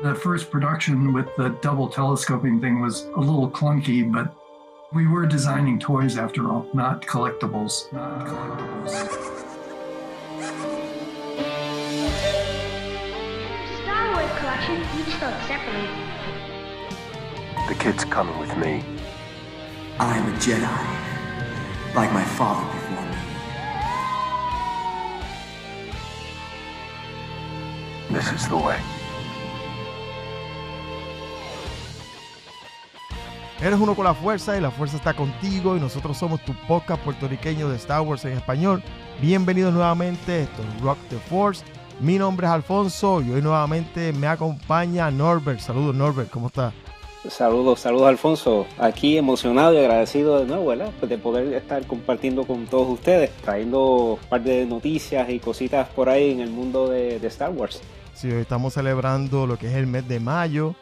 The first production with the double telescoping thing was a little clunky, but we were designing toys after all, not collectibles. Not collectibles. Star Wars collection, each sold separately. The kid's coming with me. I'm a Jedi, like my father before me. This is the way. Eres uno con la fuerza y la fuerza está contigo y nosotros somos tu podcast puertorriqueño de Star Wars en español. Bienvenidos nuevamente, esto es Rock the Force. Mi nombre es Alfonso y hoy nuevamente me acompaña Norbert. Saludos Norbert, ¿cómo estás? Saludos, saludos Alfonso. Aquí emocionado y agradecido de nuevo, ¿verdad? Pues de poder estar compartiendo con todos ustedes, trayendo un par de noticias y cositas por ahí en el mundo de, de Star Wars. Sí, hoy estamos celebrando lo que es el mes de mayo.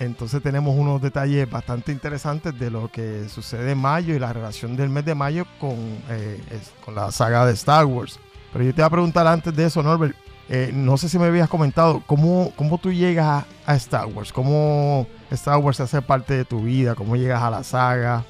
Entonces tenemos unos detalles bastante interesantes de lo que sucede en mayo y la relación del mes de mayo con, eh, con la saga de Star Wars. Pero yo te voy a preguntar antes de eso, Norbert. eh, no sé si me habías comentado, ¿cómo, cómo tú llegas a, Star Wars? ¿Cómo Star Wars hace parte de tu vida? ¿Cómo llegas a la saga?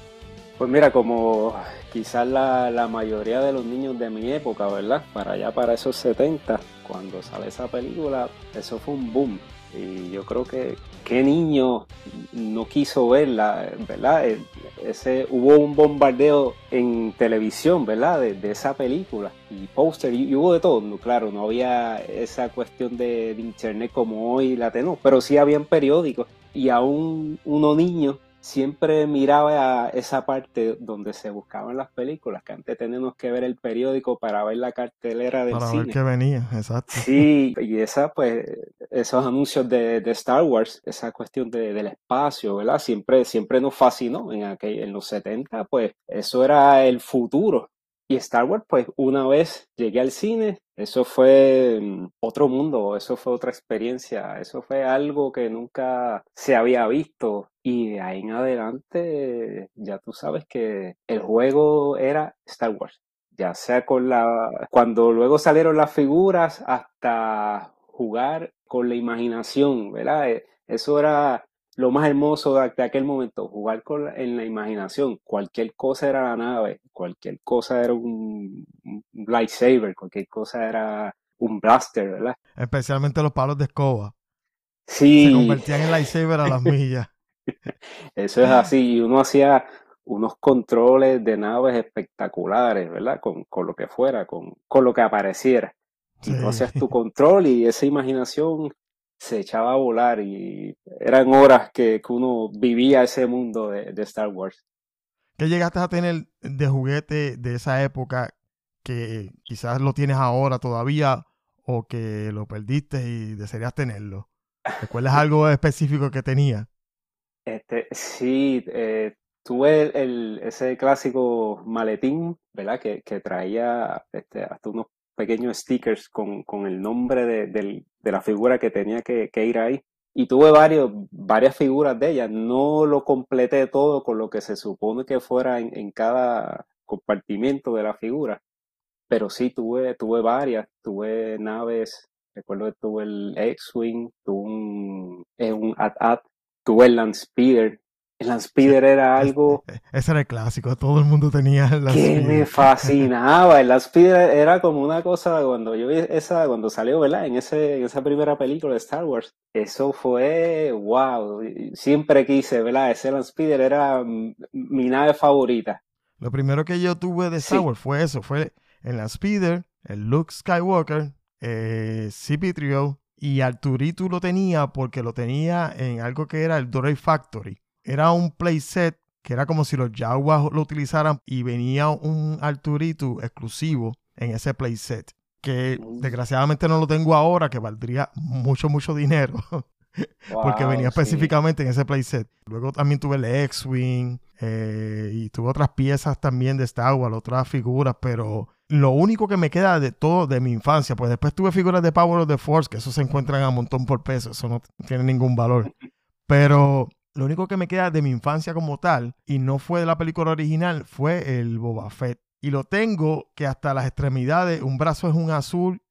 Pues mira, como quizás la mayoría de los niños de mi época, ¿verdad? Para allá, para esos 70, cuando sale esa película, eso fue un boom. Y yo creo que qué niño no quiso verla, ¿verdad? Eh, Ese, hubo un bombardeo en televisión, ¿verdad? De, esa película. Y póster, y, hubo de todo. Claro, no había esa cuestión de, de internet como hoy la tenemos, pero sí habían periódicos. Y aún uno niño siempre miraba a esa parte donde se buscaban las películas, que antes teníamos que ver el periódico para ver la cartelera del Para cine. ver qué venía, exacto. Sí, y esa, pues, esos anuncios de, de Star Wars, esa cuestión de- del espacio, ¿verdad? Siempre, siempre nos fascinó en aquel, en los 70, pues, eso era el futuro. Y Star Wars, pues, una vez llegué al cine, eso fue mm, otro mundo, eso fue otra experiencia, eso fue algo que nunca se había visto. Y de ahí en adelante, ya tú sabes que el juego era Star Wars ya sea con la cuando luego salieron las figuras hasta jugar con la imaginación, ¿verdad? Eh, Eso era lo más hermoso de, de aquel momento, jugar con la- en la imaginación. Cualquier cosa era la nave, cualquier cosa era un, un lightsaber, cualquier cosa era un blaster, ¿verdad? Especialmente los palos de escoba. Sí. Se convertían en lightsaber a las millas. Eso es así, y uno hacía unos controles de naves espectaculares, ¿verdad? Con, con lo que fuera, con, con lo que apareciera. Y tú Sí. hacías tu control y esa imaginación se echaba a volar y eran horas que, que uno vivía ese mundo de, de Star Wars. ¿Qué llegaste a tener de juguete de esa época que quizás lo tienes ahora todavía o que lo perdiste y desearías tenerlo? ¿Recuerdas algo específico que tenía? Este, sí, eh, tuve el, ese clásico maletín, ¿verdad? Que, que traía este, hasta unos pequeños stickers con, con el nombre de, de la figura que tenía que, que ir ahí. Y tuve varios, varias figuras de ella. No lo completé todo con lo que se supone que fuera en, en cada compartimento de la figura. Pero sí tuve, tuve varias. Tuve naves. Recuerdo que tuve el X-Wing, tuve un, un AT-AT, tuve el Landspeeder. El Landspeeder era algo Ese era el clásico, todo el mundo tenía la que me fascinaba. El Landspeeder era como una cosa cuando yo vi esa, cuando salió, ¿verdad? En ese, en esa primera película de Star Wars. Eso fue wow. Siempre quise, ¿verdad? Ese Landspeeder era mi nave favorita. Lo primero que yo tuve de Star Sí. Wars fue eso, fue el Speeder, el Luke Skywalker, eh, CP3O y Arturito lo tenía porque lo tenía en algo que era el Droid Factory. Era un playset que era como si los Jaguars lo utilizaran y venía un Arturito exclusivo en ese playset. Que desgraciadamente no lo tengo ahora, que valdría mucho, mucho dinero. porque venía sí. específicamente en ese playset. Luego también tuve el X-Wing eh, y tuve otras piezas también de Star Wars, otras figuras, pero lo único que me queda de todo de mi infancia, pues después tuve figuras de Power of the Force, que eso se encuentran a montón por peso, eso no tiene ningún valor. Pero lo único que me queda de mi infancia como tal, y no fue de la película original, fue el Boba Fett. Y lo tengo que hasta las extremidades, un brazo es un azul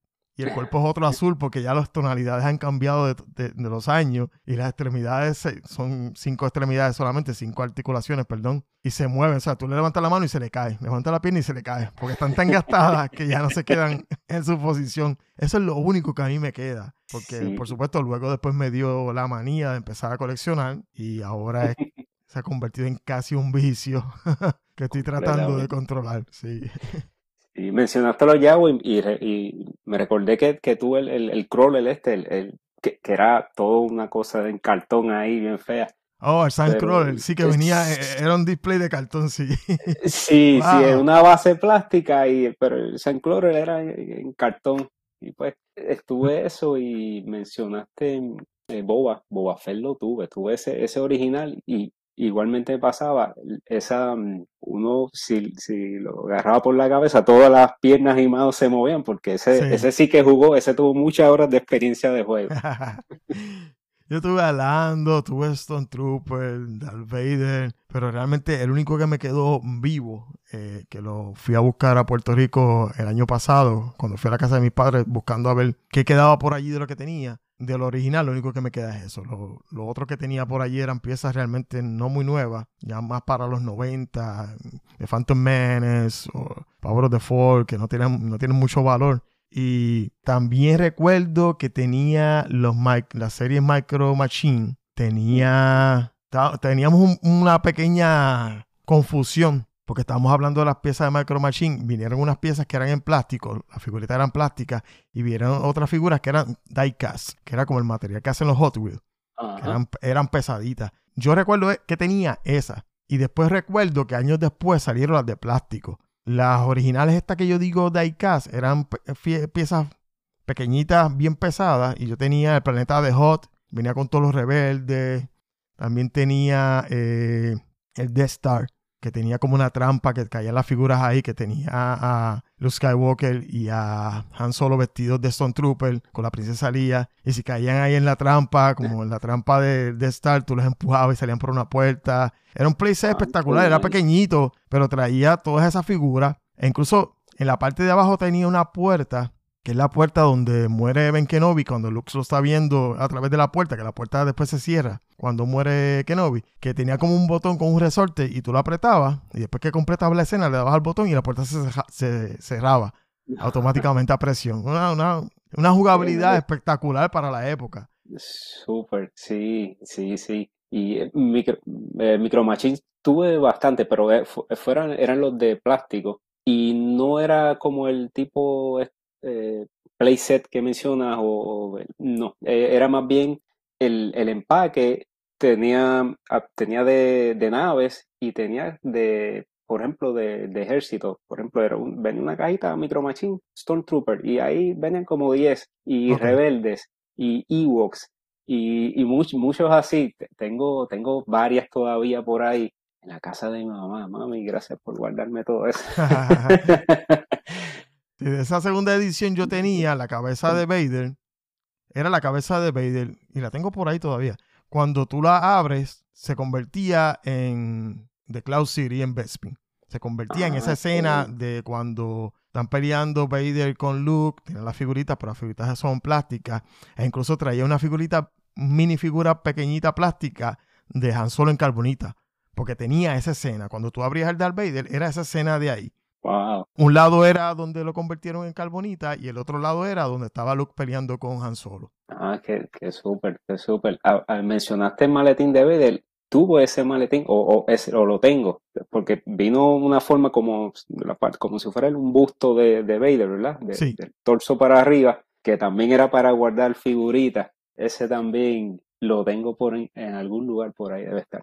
y el cuerpo es otro azul porque ya las tonalidades han cambiado de, de- de los años y las extremidades se- son cinco extremidades solamente, cinco articulaciones, perdón, y se mueven. O sea, tú le levantas la mano y se le cae, levanta la pierna y se le cae, porque están tan gastadas que ya no se quedan en su posición. Eso es lo único que a mí me queda, porque Sí. por supuesto luego después me dio la manía de empezar a coleccionar y ahora es- se ha convertido en casi un vicio que estoy tratando de controlar. Sí. Y mencionaste los Yahoo y, y re- y me recordé que, que tú el, el, el crawler este, el, el- que, que era toda una cosa en cartón ahí bien fea. Oh, el Pero Sandcrawler, sí que es- venía, eh, era un display de cartón, sí. Sí, Wow. sí, en una base plástica, y, pero el Sandcrawler era en, en cartón. Y pues estuve eso y mencionaste eh, Boba, Boba Fett lo tuve, tuve ese, ese original y igualmente me pasaba, esa, mm, uno si, si lo agarraba por la cabeza, todas las piernas y manos se movían porque ese Sí. ese sí que jugó, ese tuvo muchas horas de experiencia de juego. Yo tuve a Lando, tuve Stone Trooper, Darth Vader, pero realmente el único que me quedó vivo, eh, que lo fui a buscar a Puerto Rico el año pasado, cuando fui a la casa de mis padres buscando a ver qué quedaba por allí de lo que tenía. De lo original, lo único que me queda es eso. Lo, lo otro que tenía por allí eran piezas realmente no muy nuevas, ya más para los 90, de Phantom Menace o Power of the Fall, que no tienen, no tienen mucho valor. Y también recuerdo que tenía los las series Micro Machine. Tenía. Teníamos un- una pequeña confusión. Porque estábamos hablando de las piezas de Micro Machine. Vinieron unas piezas que eran en plástico. Las figuritas eran plásticas. Y vinieron otras figuras que eran diecast. Que era como el material que hacen los Hot Wheels que eran, eran pesaditas. Yo recuerdo que tenía esa. Y después recuerdo que años después salieron las de plástico. Las originales, estas que yo digo diecast, eran piezas pequeñitas, bien pesadas. Y yo tenía el planeta de Hot, venía con todos los rebeldes. También tenía eh, el Death Star, que tenía como una trampa que caían las figuras ahí, que tenía a Luke Skywalker y a Han Solo vestidos de Stone Trooper con la princesa Leia. Y si caían ahí en la trampa, como en la trampa de, de Star, tú los empujabas y salían por una puerta. Era un playset Ah, espectacular, era pequeñito, pero traía todas esas figuras. E incluso en la parte de abajo tenía una puerta, que es la puerta donde muere Ben Kenobi cuando Luke lo está viendo a través de la puerta, que la puerta después se cierra cuando muere Kenobi, que tenía como un botón con un resorte y tú lo apretabas y después que completabas la escena le dabas al botón y la puerta se, cerraba automáticamente a presión. Una, una- una jugabilidad espectacular para la época. Súper, sí, sí, sí. Y eh, micro, eh, Micro Machines tuve bastante, pero eh, fu- fueran, eran los de plástico. Y no era como el tipo eh, playset que mencionas, o, o- no, eh, era más bien el, el empaque tenía, ah, tenía de, de naves y tenía de, por ejemplo, de, de ejército. Por ejemplo, era un- venía una cajita Micro Machine Stormtrooper y ahí venían como 10 y rebeldes y Ewoks y, y much- muchos así. Te- Tengo, tengo varias todavía por ahí en la casa de mi mamá. Mami, gracias por guardarme todo eso. De esa segunda edición yo tenía la cabeza de Vader. Era la cabeza de Vader y la tengo por ahí todavía. Cuando tú la abres, se convertía en The Cloud City en Bespin. Se convertía en esa Ah, escena de cuando están peleando Vader con Luke. Tienen las figuritas, pero las figuritas son plásticas. E incluso traía una figurita, mini figura pequeñita plástica de Han Solo en carbonita. Porque tenía esa escena. Cuando tú abrías el Darth Vader, era esa escena de ahí. Wow. Un lado era donde lo convirtieron en carbonita y el otro lado era donde estaba Luke peleando con Han Solo. Ah, qué, qué súper, qué súper. Ah, ah, mencionaste el maletín de Vader. Tuvo ese maletín, o, o, ese- o lo tengo, porque vino una forma como, como si fuera un busto de, de Vader, ¿verdad? De- Sí. Del torso para arriba, que también era para guardar figuritas. Ese también lo tengo por en, en algún lugar por ahí, debe estar.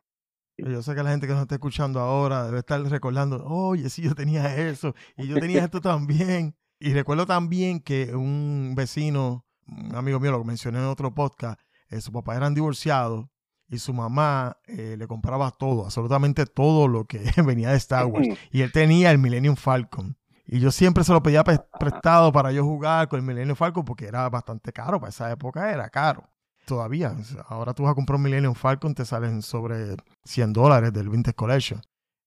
Yo sé que la gente que nos está escuchando ahora debe estar recordando, oye, sí, yo tenía eso y yo tenía esto también. Y recuerdo también que un vecino, un amigo mío, lo mencioné en otro podcast, eh, su papá eran divorciados y su mamá eh, le compraba todo, absolutamente todo lo que venía de Star Wars. Y él tenía el Millennium Falcon. Y yo siempre se lo pedía pre- prestado para yo jugar con el Millennium Falcon porque era bastante caro. Para esa época era caro. Todavía. Ahora tú vas a comprar un Millennium Falcon, te salen sobre 100 dólares del Vintage Collection.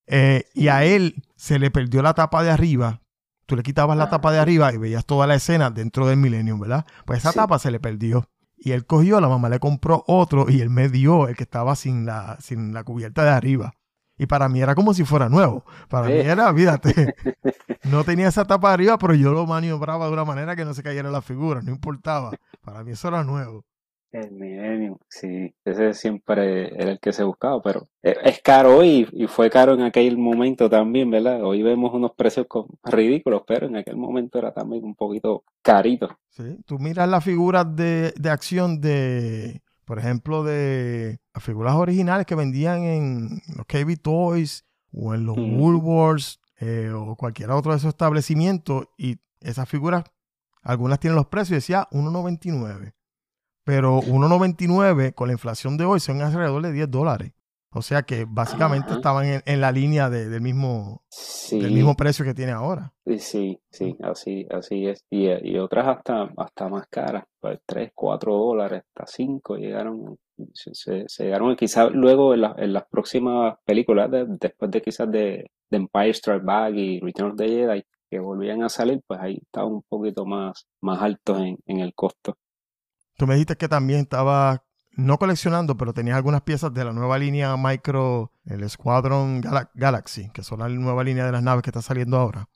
Eh, y a él se le perdió la tapa de arriba, tú le quitabas la tapa de arriba y veías toda la escena dentro del Millennium, ¿verdad? Pues esa Sí. tapa se le perdió. Y él cogió, la mamá le compró otro y él me dio el que estaba sin la, sin la cubierta de arriba. Y para mí era como si fuera nuevo. Para mí Sí. era, fíjate, no tenía esa tapa de arriba, pero yo lo maniobraba de una manera que no se cayera la figura, no importaba. Para mí eso era nuevo. El Millennium, sí, ese siempre era el que se buscaba, pero e- es caro hoy y fue caro en aquel momento también, ¿verdad? Hoy vemos unos precios ridículos, pero en aquel momento era también un poquito carito. ¿sí? Tú miras las figuras de, de acción de, por ejemplo, de las figuras originales que vendían en los KB Toys o en los Ujú. Woolworths eh, o cualquier otro de esos establecimientos y esas figuras, algunas tienen los precios y decía 1.99. Pero 1.99 con la inflación de hoy son alrededor de 10 dólares. O sea que básicamente Ajá. estaban en, en la línea de- del, mismo, Sí, del mismo precio que tiene ahora. sí, sí, sí, así, así es. Y, y otras hasta, hasta más caras, pues 3, 4 dólares, hasta 5 llegaron, se, se- llegaron quizás luego en, la- en las próximas películas, de- después de quizás de, de Empire Strikes Back y Return of the Jedi, que volvían a salir, pues ahí estaban un poquito más, más altos en, en el costo. Tú me dijiste que también estaba no coleccionando, pero tenías algunas piezas de la nueva línea Micro, el Squadron Gala- Galaxy, que son la nueva línea de las naves que está saliendo ahora.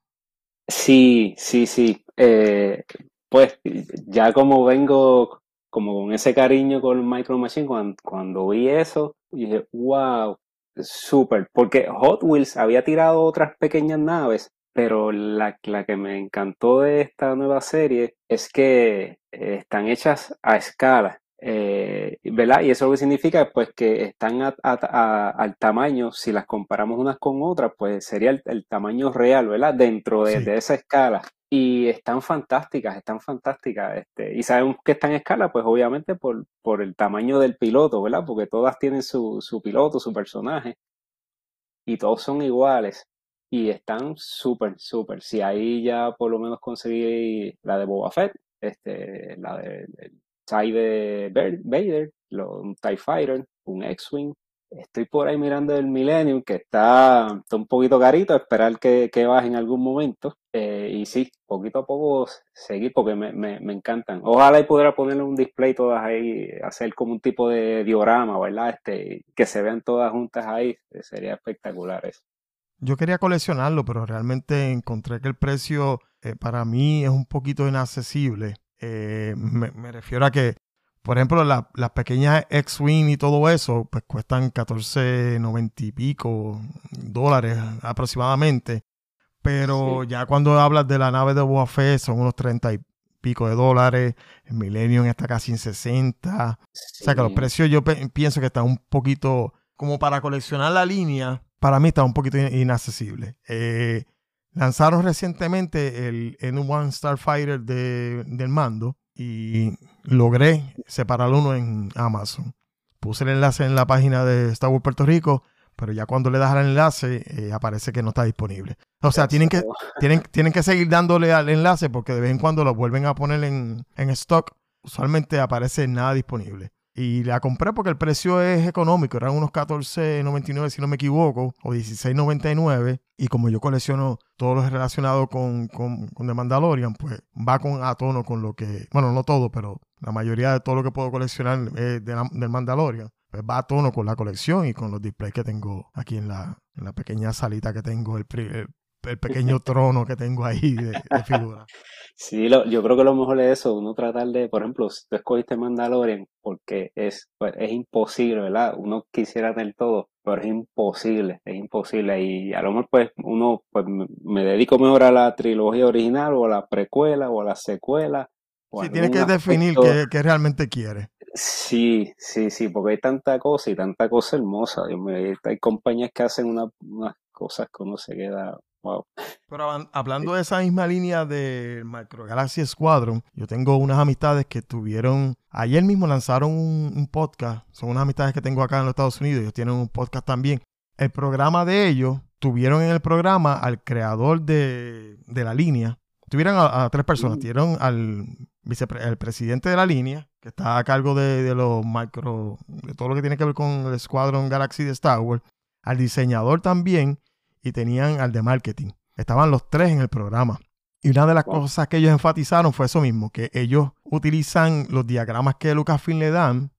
Sí, sí, sí. Eh, pues ya como vengo como con ese cariño con Micro Machine, cuando, cuando vi eso, dije, wow, súper. Porque Hot Wheels había tirado otras pequeñas naves, pero la, la que me encantó de esta nueva serie es que eh, están hechas a escala. Eh, ¿verdad? Y eso lo que significa pues que están a- a- a- al tamaño, si las comparamos unas con otras, pues sería el, el tamaño real, ¿verdad? Dentro de, Sí. de esa escala. Y están fantásticas, están fantásticas. Este, y sabemos que están en escala, pues obviamente por, por el tamaño del piloto, ¿verdad? Porque todas tienen su, su piloto, su personaje. Y todos son iguales. Y están súper, súper. Si ahí ya por lo menos conseguí la de Boba Fett, este, la de, TIE de Vader, un TIE Fighter, un X-Wing. Estoy por ahí mirando el Millennium, que está, está un poquito carito, esperar que, que baje en algún momento. Eh, y sí, poquito a poco seguir, porque me, me, me encantan. Ojalá y pudiera ponerle un display todas ahí, hacer como un tipo de diorama, ¿verdad? Este, que se vean todas juntas ahí, eh, sería espectacular eso. Yo quería coleccionarlo, pero realmente encontré que el precio eh, para mí es un poquito inaccesible. Eh, me, me refiero a que, por ejemplo, la- las pequeñas X-Wing y todo eso, pues cuestan 14.90 y pico dólares aproximadamente. Pero Sí. ya cuando hablas de la nave de Fett son unos 30 y pico de dólares. El Millennium está casi en 60. O sea que los precios yo pienso que están un poquito, como para coleccionar la línea, para mí está un poquito in- inaccesible. Eh, lanzaron recientemente el N1 Starfighter de, del mando y logré separar uno en Amazon. Puse el enlace en la página de Star Wars Puerto Rico, pero ya cuando le das al enlace eh, aparece que no está disponible. O sea, tienen que, tienen, tienen que seguir dándole al enlace porque de vez en cuando lo vuelven a poner en, en stock. Usualmente aparece nada disponible. Y la compré porque el precio es económico. Eran unos 14.99 si no me equivoco. O 16.99. Y como yo colecciono todo lo relacionado con, con, con The Mandalorian, pues va con, a tono con lo que... Bueno, no todo, pero la mayoría de todo lo que puedo coleccionar eh, de la- del Mandalorian. Pues va a tono con la colección y con los displays que tengo aquí en la, en la pequeña salita que tengo, el, el, el pequeño trono que tengo ahí de, de figura. Sí, lo- yo creo que lo mejor es eso, uno tratar de, por ejemplo, si tú escogiste Mandalorian, porque es, pues, es imposible, ¿verdad? Uno quisiera tener todo, pero es imposible, es imposible. Y a lo mejor, pues, uno, pues, me- dedico mejor a la trilogía original, o a la precuela, o a la secuela. Sí, tienes que definir qué, qué realmente quieres. Sí, sí, sí, porque hay tanta cosa y tanta cosa hermosa. Dios mío, hay, hay compañías que hacen una- unas cosas que uno se queda, wow. Pero hablando de esa misma línea de Micro Galaxy Squadron, yo tengo unas amistades que tuvieron, ayer mismo lanzaron un, un podcast, son unas amistades que tengo acá en los Estados Unidos, ellos tienen un podcast también. El programa de ellos, tuvieron en el programa al creador de, de la línea, tuvieron a, a tres personas, Mm. tuvieron al el presidente de la línea, que está a cargo de, de los micro, de todo lo que tiene que ver con el Squadron Galaxy de Star Wars, al diseñador también, y tenían al de marketing. Estaban los tres en el programa. Y una de las Wow. cosas que ellos enfatizaron fue eso mismo, que ellos utilizan los diagramas que Lucasfilm le dan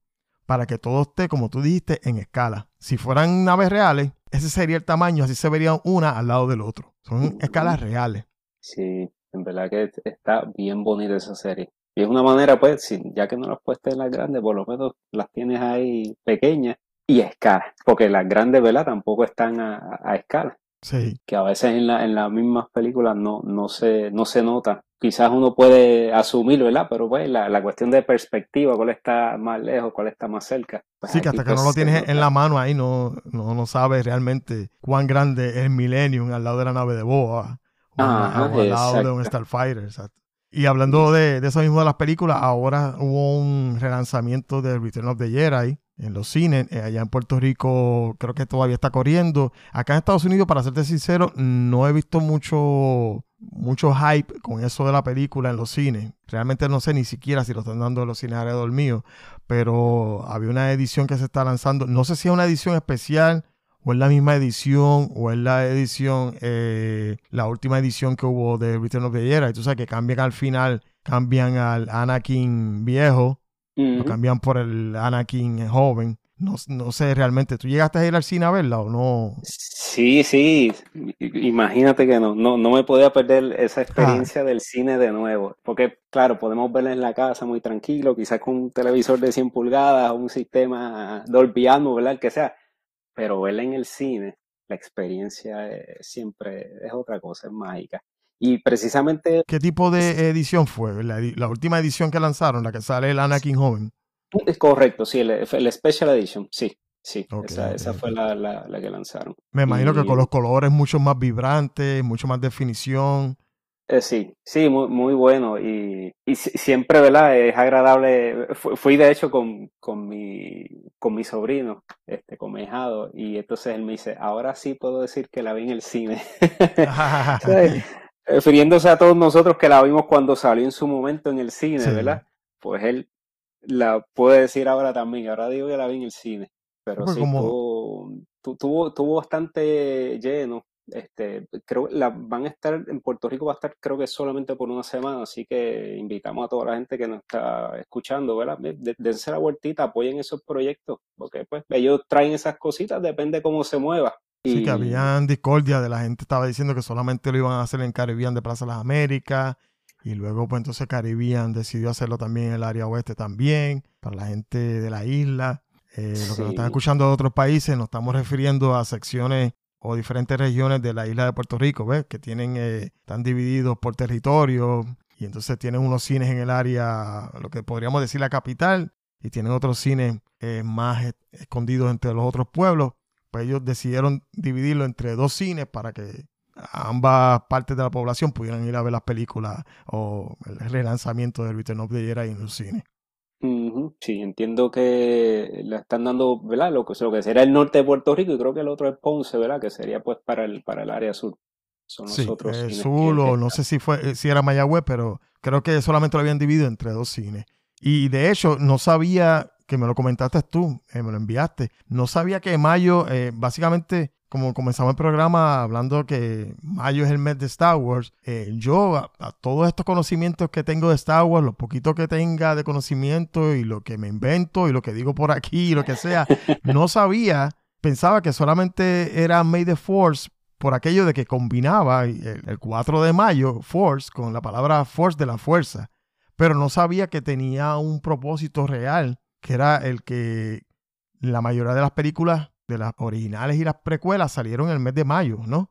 para que todo esté, como tú dijiste, en escala. Si fueran naves reales, ese sería el tamaño, así se verían una al lado del otro. Son escalas reales. Sí, en verdad que está bien bonita esa serie. Y es una manera, pues, ya que no las puestas en las grandes, por lo menos las tienes ahí pequeñas y a escala. Porque las grandes, ¿verdad? Tampoco están a escala. Sí. Que a veces en, la, en las mismas películas no, no, se, no se nota. Quizás uno puede asumir, ¿verdad? Pero pues la, la cuestión de perspectiva, cuál está más lejos, cuál está más cerca. Pues Sí, que hasta que no pues, lo tienes en la mano ahí, no, no, no sabes realmente cuán grande es el Millennium al lado de la nave de Boa o, Ajá, o al lado de un. Starfighter. exacto. Y hablando de, de eso mismo de las películas, ahora hubo un relanzamiento de Return of the Jedi en los cines. Eh, allá en Puerto Rico creo que todavía está corriendo. Acá en Estados Unidos, para serte sincero, no he visto mucho, mucho hype con eso de la película en los cines. Realmente no sé ni siquiera si lo están dando en los cines alrededor mío pero había una edición que se está lanzando. No sé si es una edición especial o es la misma edición o es la edición, eh, la última edición que hubo de Return of the Jedi. Tú sabes que cambian al final, cambian al Anakin viejo, lo cambian por el Anakin joven. No, no sé realmente, ¿tú llegaste a ir al cine a verla o no? Sí, sí, imagínate que no, no, no me podía perder esa experiencia del cine de nuevo, porque claro, podemos verla en la casa muy tranquilo, quizás con un televisor de 100 pulgadas o un sistema Dolby Atmos, ¿verdad? El que sea, pero verla en el cine, la experiencia eh, siempre es otra cosa, es mágica. Y precisamente, ¿Qué tipo de edición fue? La, la última edición que lanzaron, la que sale el Anakin joven. es correcto, sí, el, el Special Edition, sí, sí, Ok, esa, ok, esa fue la, la, la que lanzaron. Me imagino que Y- con los colores mucho más vibrantes, mucho más definición. Eh, sí, sí, muy, muy bueno y, y si- siempre, ¿verdad? Es agradable. Fu- Fui de hecho con, con mi, con mi sobrino, este, con mi hijado, y entonces él me dice, ahora sí puedo decir que la vi en el cine. Refiriéndose a todos nosotros que la vimos cuando salió en su momento en el cine, Sí. ¿verdad? Pues él la puede decir ahora también, ahora digo que la vi en el cine, pero Pues sí, como- tuvo, tu- tuvo, tuvo bastante lleno. Este, creo la, van a estar en Puerto Rico, va a estar creo que solamente por una semana, así que invitamos a toda la gente que nos está escuchando, ¿verdad? De- de- Dense la vueltita, apoyen esos proyectos, porque pues ellos traen esas cositas, depende cómo se mueva. Sí, que habían discordia de la gente estaba diciendo que solamente lo iban a hacer en Caribbean de Plaza Las Américas y luego pues entonces Caribbean decidió hacerlo también en el área oeste también para la gente de la isla. Eh, Los que nos están escuchando de otros países nos estamos refiriendo a secciones o diferentes regiones de la isla de Puerto Rico, ¿ves? Que tienen, eh, están divididos por territorio y entonces tienen unos cines en el área, lo que podríamos decir la capital, y tienen otros cines eh, más es- escondidos entre los otros pueblos pues ellos decidieron dividirlo entre dos cines para que ambas partes de la población pudieran ir a ver las películas o el relanzamiento de Return of the Jedi en los cines. Sí, entiendo que le están dando, ¿verdad? Lo que, lo que sería el norte de Puerto Rico y creo que el otro es Ponce, ¿verdad? Que sería pues para el, para el área sur. Son Sí, otros eh, cines Sur o no sé si fue eh, si era Mayagüez, pero creo que solamente lo habían dividido entre dos cines. Y de hecho, no sabía que me lo comentaste tú, eh, me lo enviaste. No sabía que mayo, eh, básicamente, como comenzamos el programa hablando que mayo es el mes de Star Wars, eh, yo a, a todos estos conocimientos que tengo de Star Wars, lo poquito que tenga de conocimiento y lo que me invento y lo que digo por aquí y lo que sea, no sabía, pensaba que solamente era May the Force por aquello de que combinaba el, el 4 de mayo, Force, con la palabra Force de la fuerza, pero no sabía que tenía un propósito real, que era el que la mayoría de las películas, de las originales y las precuelas, salieron en el mes de mayo, ¿no?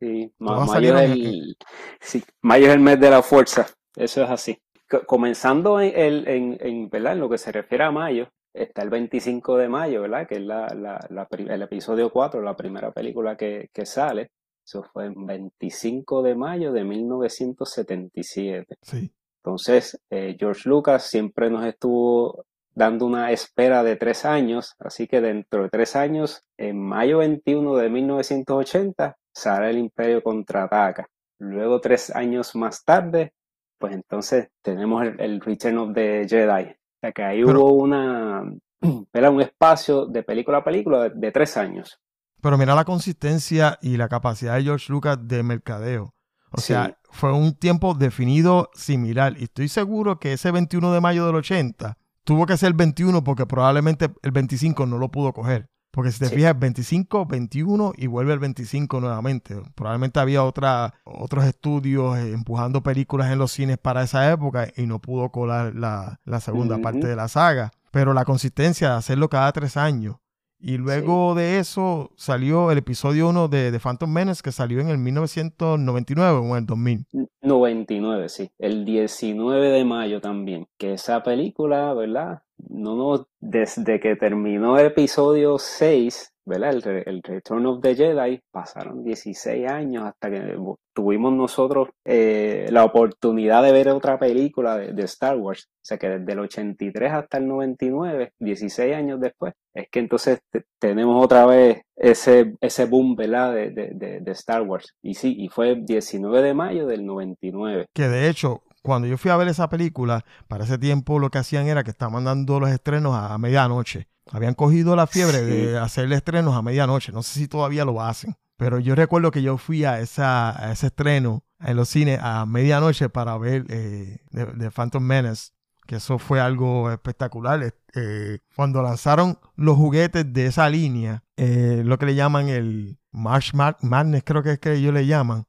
Sí, Todas mayo es salieron el, sí, mayo es el mes de la fuerza, eso es así. Co- Comenzando en, el- en, en, ¿verdad? en lo que se refiere a mayo, está el 25 de mayo, ¿verdad? Que es la, la- el episodio 4, la primera película que, que sale. Eso fue el 25 de mayo de 1977. Sí. Entonces, eh, George Lucas siempre nos estuvo dando una espera de tres años, así que dentro de tres años, en mayo 21 de 1980, sale el Imperio contraataca. Luego, tres años más tarde, pues entonces tenemos el, el Return of the Jedi. O sea que ahí Pero- hubo una, ¿verdad? un espacio de película a película de, de tres años. Pero mira la consistencia y la capacidad de George Lucas de mercadeo. O Sí. sea, fue un tiempo definido similar. Y estoy seguro que ese 21 de mayo del 80 tuvo que ser 21 porque probablemente el 25 no lo pudo coger. Porque si te Sí. fijas, 25, 21 y vuelve el 25 nuevamente. Probablemente había otra, otros estudios eh, empujando películas en los cines para esa época y no pudo colar la, la segunda parte de la saga. Pero la consistencia de hacerlo cada tres años. Y luego de eso salió el episodio 1 de, de Phantom Menace que salió en el 1999 o en el 2000. 99, sí. El 19 de mayo también. Que esa película, ¿verdad? No nos, desde que terminó el episodio 6, ¿verdad? El, re- el Return of the Jedi, pasaron 16 años hasta que tuvimos nosotros eh, la oportunidad de ver otra película de, Star Wars. O sea que desde el 83 hasta el 99, 16 años después, es que entonces te- tenemos otra vez ese, ese boom, ¿verdad? De, de, de Star Wars. Y sí, y fue el 19 de mayo del 99. Que de hecho, cuando yo fui a ver esa película, para ese tiempo lo que hacían era que estaban dando los estrenos a medianoche. Habían cogido la fiebre Sí. de hacer estrenos a medianoche. No sé si todavía lo hacen. Pero yo recuerdo que yo fui a, esa, a ese estreno en los cines a medianoche para ver eh, de, de Phantom Menace. Que eso fue algo espectacular. Eh, cuando lanzaron los juguetes de esa línea, eh, lo que le llaman el March Mad- Madness, creo que es que ellos le llaman.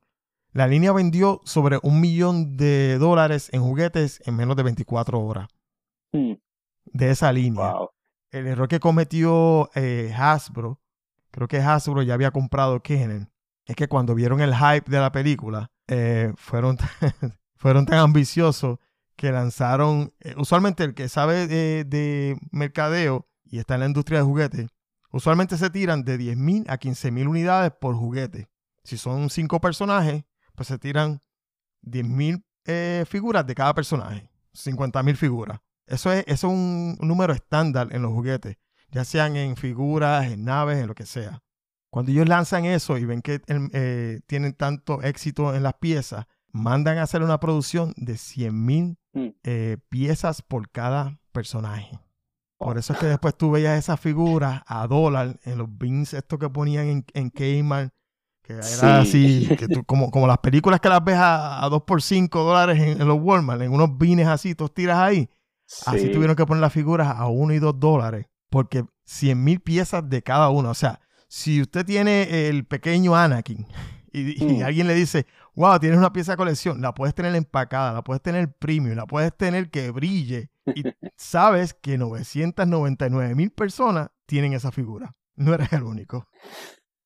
La línea vendió sobre un millón de dólares en juguetes en menos de 24 horas Hmm, de esa línea. wow. El error que cometió eh, Hasbro, creo que Hasbro ya había comprado Kenner, es que cuando vieron el hype de la película, eh, fueron, fueron tan ambiciosos que lanzaron, eh, usualmente el que sabe de, de mercadeo y está en la industria de juguetes, usualmente se tiran de 10.000 a 15.000 unidades por juguete. Si son cinco personajes, pues se tiran 10.000 eh, figuras de cada personaje, 50.000 figuras. Eso es, eso es un número estándar en los juguetes, ya sean en figuras, en naves, en lo que sea. Cuando ellos lanzan eso y ven que eh, tienen tanto éxito en las piezas, mandan a hacer una producción de 100.000 Mm. eh, piezas por cada personaje. Por eso es que después tú veías esas figuras a dólar en los bins estos que ponían en, en Kmart, que era Sí. así, que tú- como, como las películas que las ves a, a 2 por 5 dólares en, en los Walmart, en unos bines así, tú tiras ahí. Así Sí. tuvieron que poner las figuras a 1 y 2 dólares, porque 100 mil piezas de cada una. O sea, si usted tiene el pequeño Anakin y, y Mm. alguien le dice, wow, tienes una pieza de colección, la puedes tener empacada, la puedes tener premium, la puedes tener que brille. Y sabes que 999 mil personas tienen esa figura. No eres el único.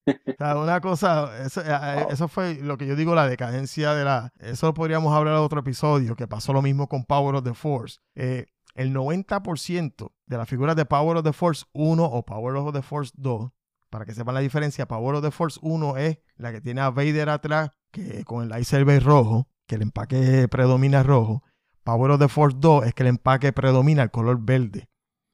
O sea, una cosa, eso, eh, eso fue lo que yo digo, la decadencia de la... Eso podríamos hablar en otro episodio, que pasó lo mismo con Power of the Force. Eh, el 90% de las figuras de Power of the Force 1 o Power of the Force 2, para que sepan la diferencia, Power of the Force 1 es la que tiene a Vader atrás, que con el lightsaber rojo, que el empaque predomina rojo. Power of the Force 2 es que el empaque predomina el color verde,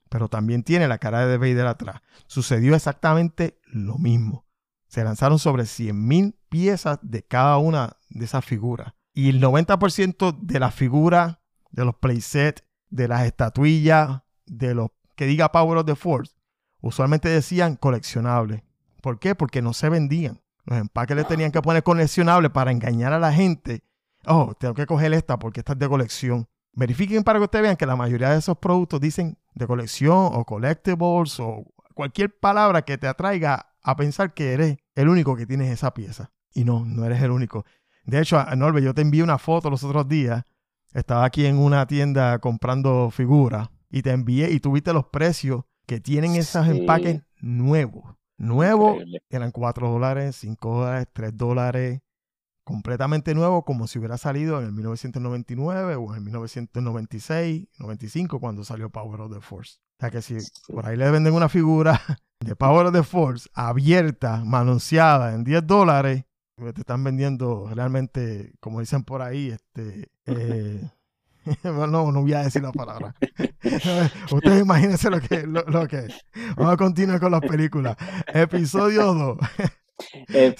pero también tiene la cara de Vader atrás. Sucedió exactamente lo mismo. Se lanzaron sobre 100.000 piezas de cada una de esas figuras. Y el 90% de las figuras, de los playsets, de las estatuillas, de los que diga Power of the Force, usualmente decían coleccionables. ¿Por qué? Porque no se vendían. Los empaques le tenían que poner coleccionable para engañar a la gente. Oh, tengo que coger esta porque esta es de colección. Verifiquen para que ustedes vean que la mayoría de esos productos dicen de colección o collectibles o cualquier palabra que te atraiga a pensar que eres el único que tienes esa pieza. Y no, no eres el único. De hecho, Norbe, yo te envié una foto los otros días. Estaba aquí en una tienda comprando figuras y te envié y tuviste los precios que tienen esos Sí. empaques nuevos. Nuevos Increíble. eran 4 dólares, 5 dólares, 3 dólares, completamente nuevo como si hubiera salido en el 1999 o en el 1996, 95 cuando salió Power of the Force. O sea que si Sí. por ahí le venden una figura de Power of the Force abierta, manoseada en 10 dólares, pues te están vendiendo realmente, como dicen por ahí, este... eh, no, no voy a decir la palabra. Ustedes imagínense lo que, lo, lo que es. Vamos a continuar con las películas. Episodio 2.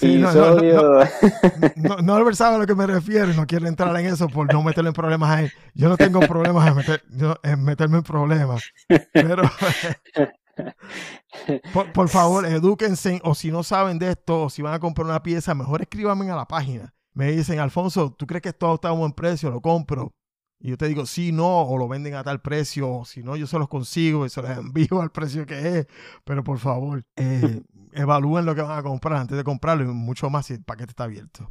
Sí, no, no, no, Episodio. Sabe a lo que me refiero no quiero entrar en eso por no meterle en problemas a él. Yo no tengo problemas en, meter- yo- en meterme en problemas. Pero, por, por favor, edúquense o si no saben de esto o si van a comprar una pieza, mejor escríbanme a la página. me dicen, Alfonso, ¿tú crees que esto está a un buen precio? Lo compro. Y yo te digo, sí, no, o lo venden a tal precio, o si no, yo se los consigo y se los envío al precio que es. Pero por favor, eh, evalúen lo que van a comprar antes de comprarlo y mucho más si el paquete está abierto.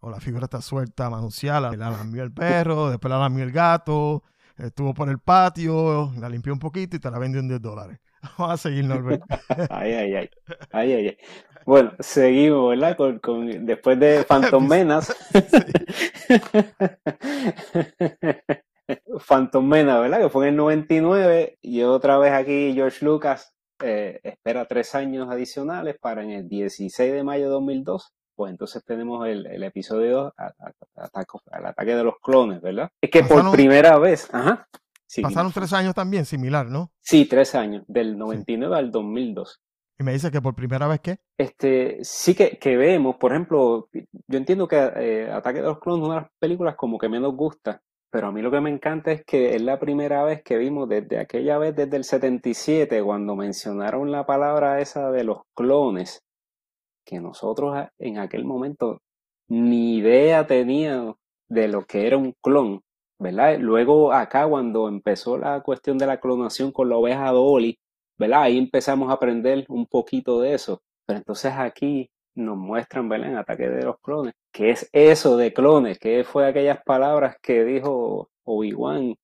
O la figura está suelta, manunciada, la lamió el perro, después la lamió el gato, estuvo por el patio, la limpió un poquito y te la vendió en 10 dólares. Vamos a seguir, Norbert. ay, ay, ay. Ay, ay, ay. Bueno, seguimos, ¿verdad? Con, con después de Phantom Menace. Phantom Menace, ¿verdad? Que fue en el 99 y otra vez aquí George Lucas eh, espera tres años adicionales para en el 16 de mayo de 2002 pues entonces tenemos el, el episodio al ataque de los clones, ¿verdad? Es que por primera vez, ajá. pasaron tres años también, similar, ¿no? Sí, tres años, del 99 al 2002. ¿Y me dice que por primera vez qué? Este, sí que, que vemos, por ejemplo, yo entiendo que eh, Ataque de los Clones es una de las películas como que menos gusta, pero a mí lo que me encanta es que es la primera vez que vimos desde aquella vez, desde el 77, cuando mencionaron la palabra esa de los clones, que nosotros en aquel momento ni idea teníamos de lo que era un clon, ¿verdad? Luego acá cuando empezó la cuestión de la clonación con la oveja Dolly, ¿verdad? Ahí empezamos a aprender un poquito de eso. Pero entonces aquí nos muestran, ¿verdad? En Ataque de los Clones, ¿qué es eso de clones? ¿Qué fue aquellas palabras que dijo Obi-Wan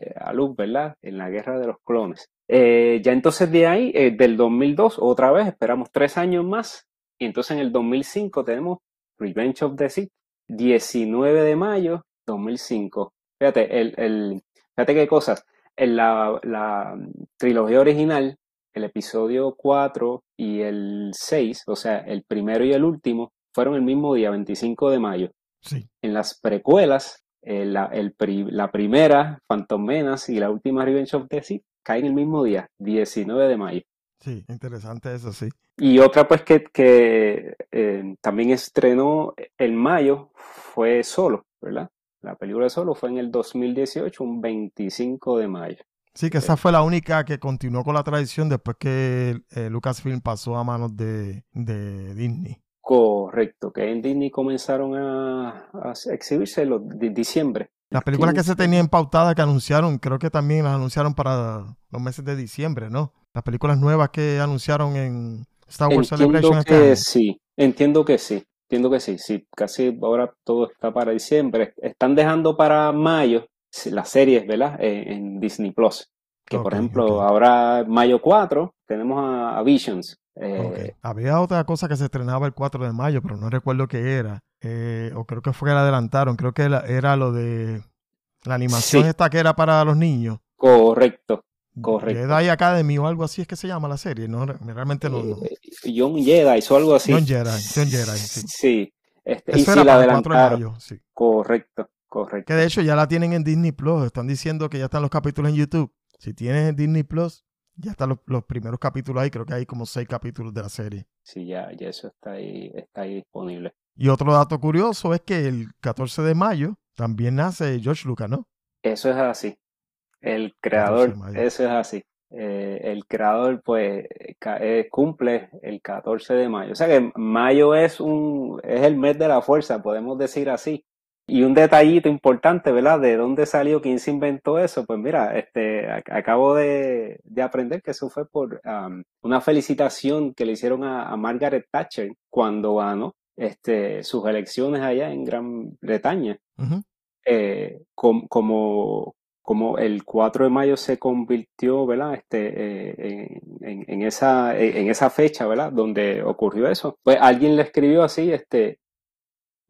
eh, a Luke, ¿verdad? En la Guerra de los Clones. Eh, ya entonces de ahí, eh, del 2002, otra vez, esperamos tres años más, y entonces en el 2005 tenemos Revenge of the Sith, 19 de mayo 2005. Fíjate, el, el, fíjate qué cosas. En la, la trilogía original, el episodio 4 y el 6, o sea, el primero y el último, fueron el mismo día, 25 de mayo. Sí. En las precuelas, eh, la, el, la primera, Phantom Menace, y la última Revenge of the Sith, caen el mismo día, 19 de mayo. Sí, interesante eso, sí. Y otra pues que, que eh, también estrenó en mayo fue Solo, ¿verdad? La película Solo fue en el 2018, un 25 de mayo. Sí, que esa fue la única que continuó con la tradición después que eh, Lucasfilm pasó a manos de, de, Disney. Correcto, que en Disney comenzaron a, a exhibirse en de diciembre. Las películas que se tenían pautadas que anunciaron, creo que también las anunciaron para los meses de diciembre, ¿no? Las películas nuevas que anunciaron en Star Wars Celebration. Que sí, entiendo que sí, entiendo que sí, sí, casi ahora todo está para diciembre. Están dejando para mayo las series, ¿verdad? En, Disney Plus. Que por ejemplo, ahora mayo 4 tenemos a, Visions. Eh, Había otra cosa que se estrenaba el 4 de mayo, pero no recuerdo qué era. Eh, o creo que fue que la adelantaron. Creo que era, lo de la animación esta que era para los niños. Correcto, Correcto. Jedi Academy o algo así es que se llama la serie, ¿no? Realmente no. Eh, Young Jedi o algo así. Young Jedi, Young Jedi, sí. Sí. Este, y si la adelantaron. Mayo, sí. Correcto, correcto. Que de hecho ya la tienen en Disney Plus. Están diciendo que ya están los capítulos en YouTube. Si tienes Disney Plus, ya están los, los, primeros capítulos ahí. Creo que hay como seis capítulos de la serie. Sí, ya, ya eso está ahí, está ahí disponible. Y otro dato curioso es que el 14 de mayo también nace George Lucas, ¿no? Eso es así. El creador, eso es así. Eh, el creador pues eh, cumple el 14 de mayo. O sea que mayo es un es el mes de la fuerza, podemos decir así. Y un detallito importante, ¿verdad? ¿De dónde salió? ¿Quién se inventó eso? Pues mira, este, acabo de, aprender que eso fue por una felicitación que le hicieron a, Margaret Thatcher cuando ganó este, sus elecciones allá en Gran Bretaña. Eh, como, como el 4 de mayo se convirtió, ¿verdad? Este, eh, en, esa, en esa fecha, ¿verdad? Donde ocurrió eso. Pues alguien le escribió así, este,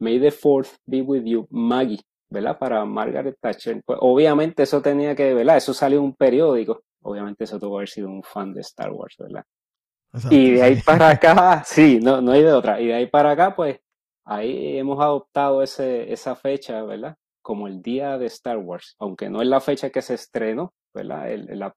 May the fourth be with you, Maggie, ¿verdad? Para Margaret Thatcher. Pues obviamente eso tenía que, ¿verdad? Eso salió en un periódico. Obviamente eso tuvo que haber sido un fan de Star Wars, ¿verdad? y de ahí para acá, sí, no, no hay de otra. Y de ahí para acá, pues, ahí hemos adoptado ese, esa fecha, ¿verdad? Como el día de Star Wars, aunque no es la fecha que se estrenó, ¿verdad?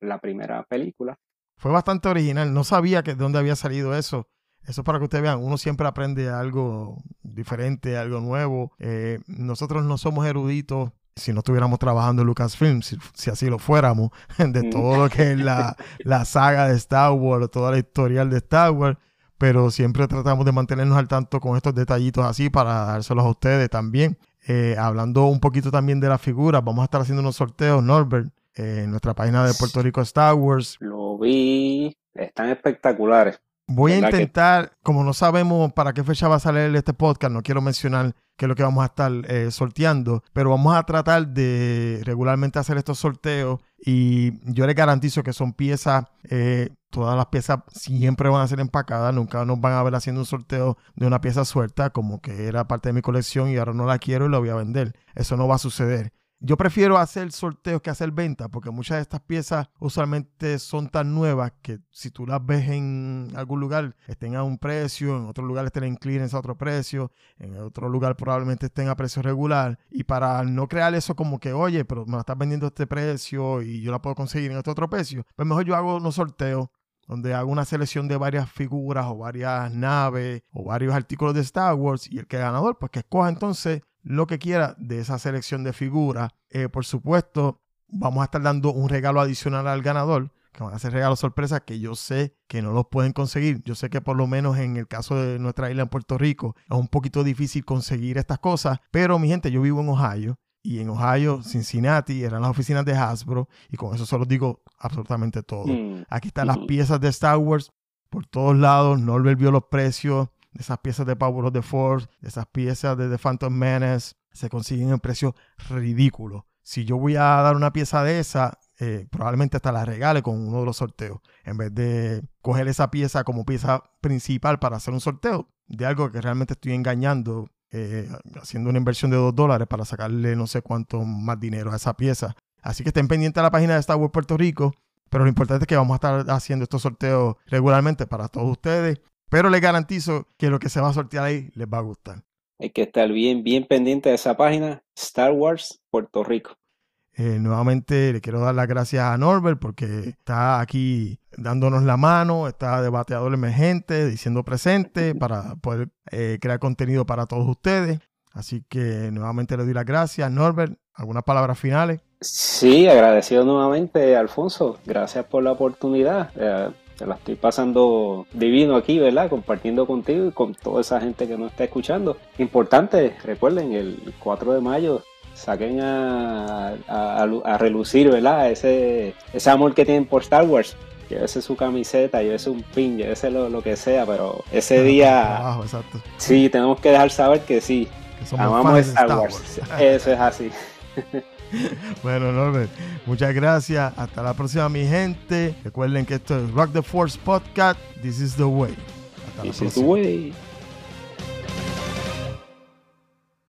la, primera película. Fue bastante original, no sabía que de dónde había salido eso. Eso para que ustedes vean, uno siempre aprende algo diferente, algo nuevo. Eh, nosotros no somos eruditos si no estuviéramos trabajando en Lucasfilm, si, si así lo fuéramos, de mm. todo lo que es la, la saga de Star Wars, toda la historial de Star Wars pero siempre tratamos de mantenernos al tanto con estos detallitos así para dárselos a ustedes también. Eh, hablando un poquito también de las figuras, vamos a estar haciendo unos sorteos, Norbert, eh, en nuestra página de Puerto Rico Star Wars. Lo vi, están espectaculares. Voy a ¿Verdad que- intentar, como no sabemos para qué fecha va a salir este podcast, no quiero mencionar qué es lo que vamos a estar eh, sorteando, pero vamos a tratar de regularmente hacer estos sorteos y yo les garantizo que son piezas, eh, todas las piezas siempre van a ser empacadas, nunca nos van a ver haciendo un sorteo de una pieza suelta como que era parte de mi colección y ahora no la quiero y la voy a vender. Eso no va a suceder. Yo prefiero hacer sorteos que hacer ventas porque muchas de estas piezas usualmente son tan nuevas que si tú las ves en algún lugar estén a un precio, en otro lugar estén en clearance a otro precio, en otro lugar probablemente estén a precio regular y para no crear eso como que oye, pero me la estás vendiendo a este precio y yo la puedo conseguir en este otro precio, pues mejor yo hago unos sorteos donde hago una selección de varias figuras o varias naves o varios artículos de Star Wars y el que ganador pues que escoja entonces lo que quiera de esa selección de figuras. Eh, por supuesto, vamos a estar dando un regalo adicional al ganador, que van a ser regalos sorpresas que yo sé que no los pueden conseguir. Yo sé que por lo menos en el caso de nuestra isla en Puerto Rico es un poquito difícil conseguir estas cosas, pero mi gente, yo vivo en Ohio. Y en Ohio, Cincinnati, eran las oficinas de Hasbro. Y con eso solo digo absolutamente todo. Mm, Aquí están las Ujú. piezas de Star Wars por todos lados. Norbert vio los precios de esas piezas de Power of the Force, de esas piezas de The Phantom Menace. Se consiguen en precios ridículos. Si yo voy a dar una pieza de esa, eh, probablemente hasta la regale con uno de los sorteos. En vez de coger esa pieza como pieza principal para hacer un sorteo de algo que realmente estoy engañando, eh, haciendo una inversión de dos dólares para sacarle no sé cuánto más dinero a esa pieza. Así que estén pendientes a la página de Star Wars Puerto Rico. Pero lo importante es que vamos a estar haciendo estos sorteos regularmente para todos ustedes. Pero les garantizo que lo que se va a sortear ahí les va a gustar. Hay que estar bien, bien pendiente de esa página, Star Wars Puerto Rico. Eh, nuevamente le quiero dar las gracias a Norbert porque está aquí dándonos la mano, está de bateador emergente, diciendo presente para poder eh, crear contenido para todos ustedes. Así que nuevamente le doy las gracias. Norbert, ¿algunas palabras finales? Sí, agradecido nuevamente, Alfonso. Gracias por la oportunidad. Eh, te la estoy pasando divino aquí, ¿verdad? Compartiendo contigo y con toda esa gente que nos está escuchando. Importante, recuerden, el 4 de mayo saquen a, a, a- relucir, ¿verdad? Ese, ese amor que tienen por Star Wars. Llévese su camiseta, llévese un pin, llévese lo, lo que sea, pero ese día Trabajo, exacto. sí tenemos que dejar saber que sí, Que somos amamos fans Star Wars. Eso es así. Bueno, Norbert, muchas gracias. Hasta la próxima, mi gente. Recuerden que esto es Rock the Force Podcast. This is the way. Hasta la This is the way.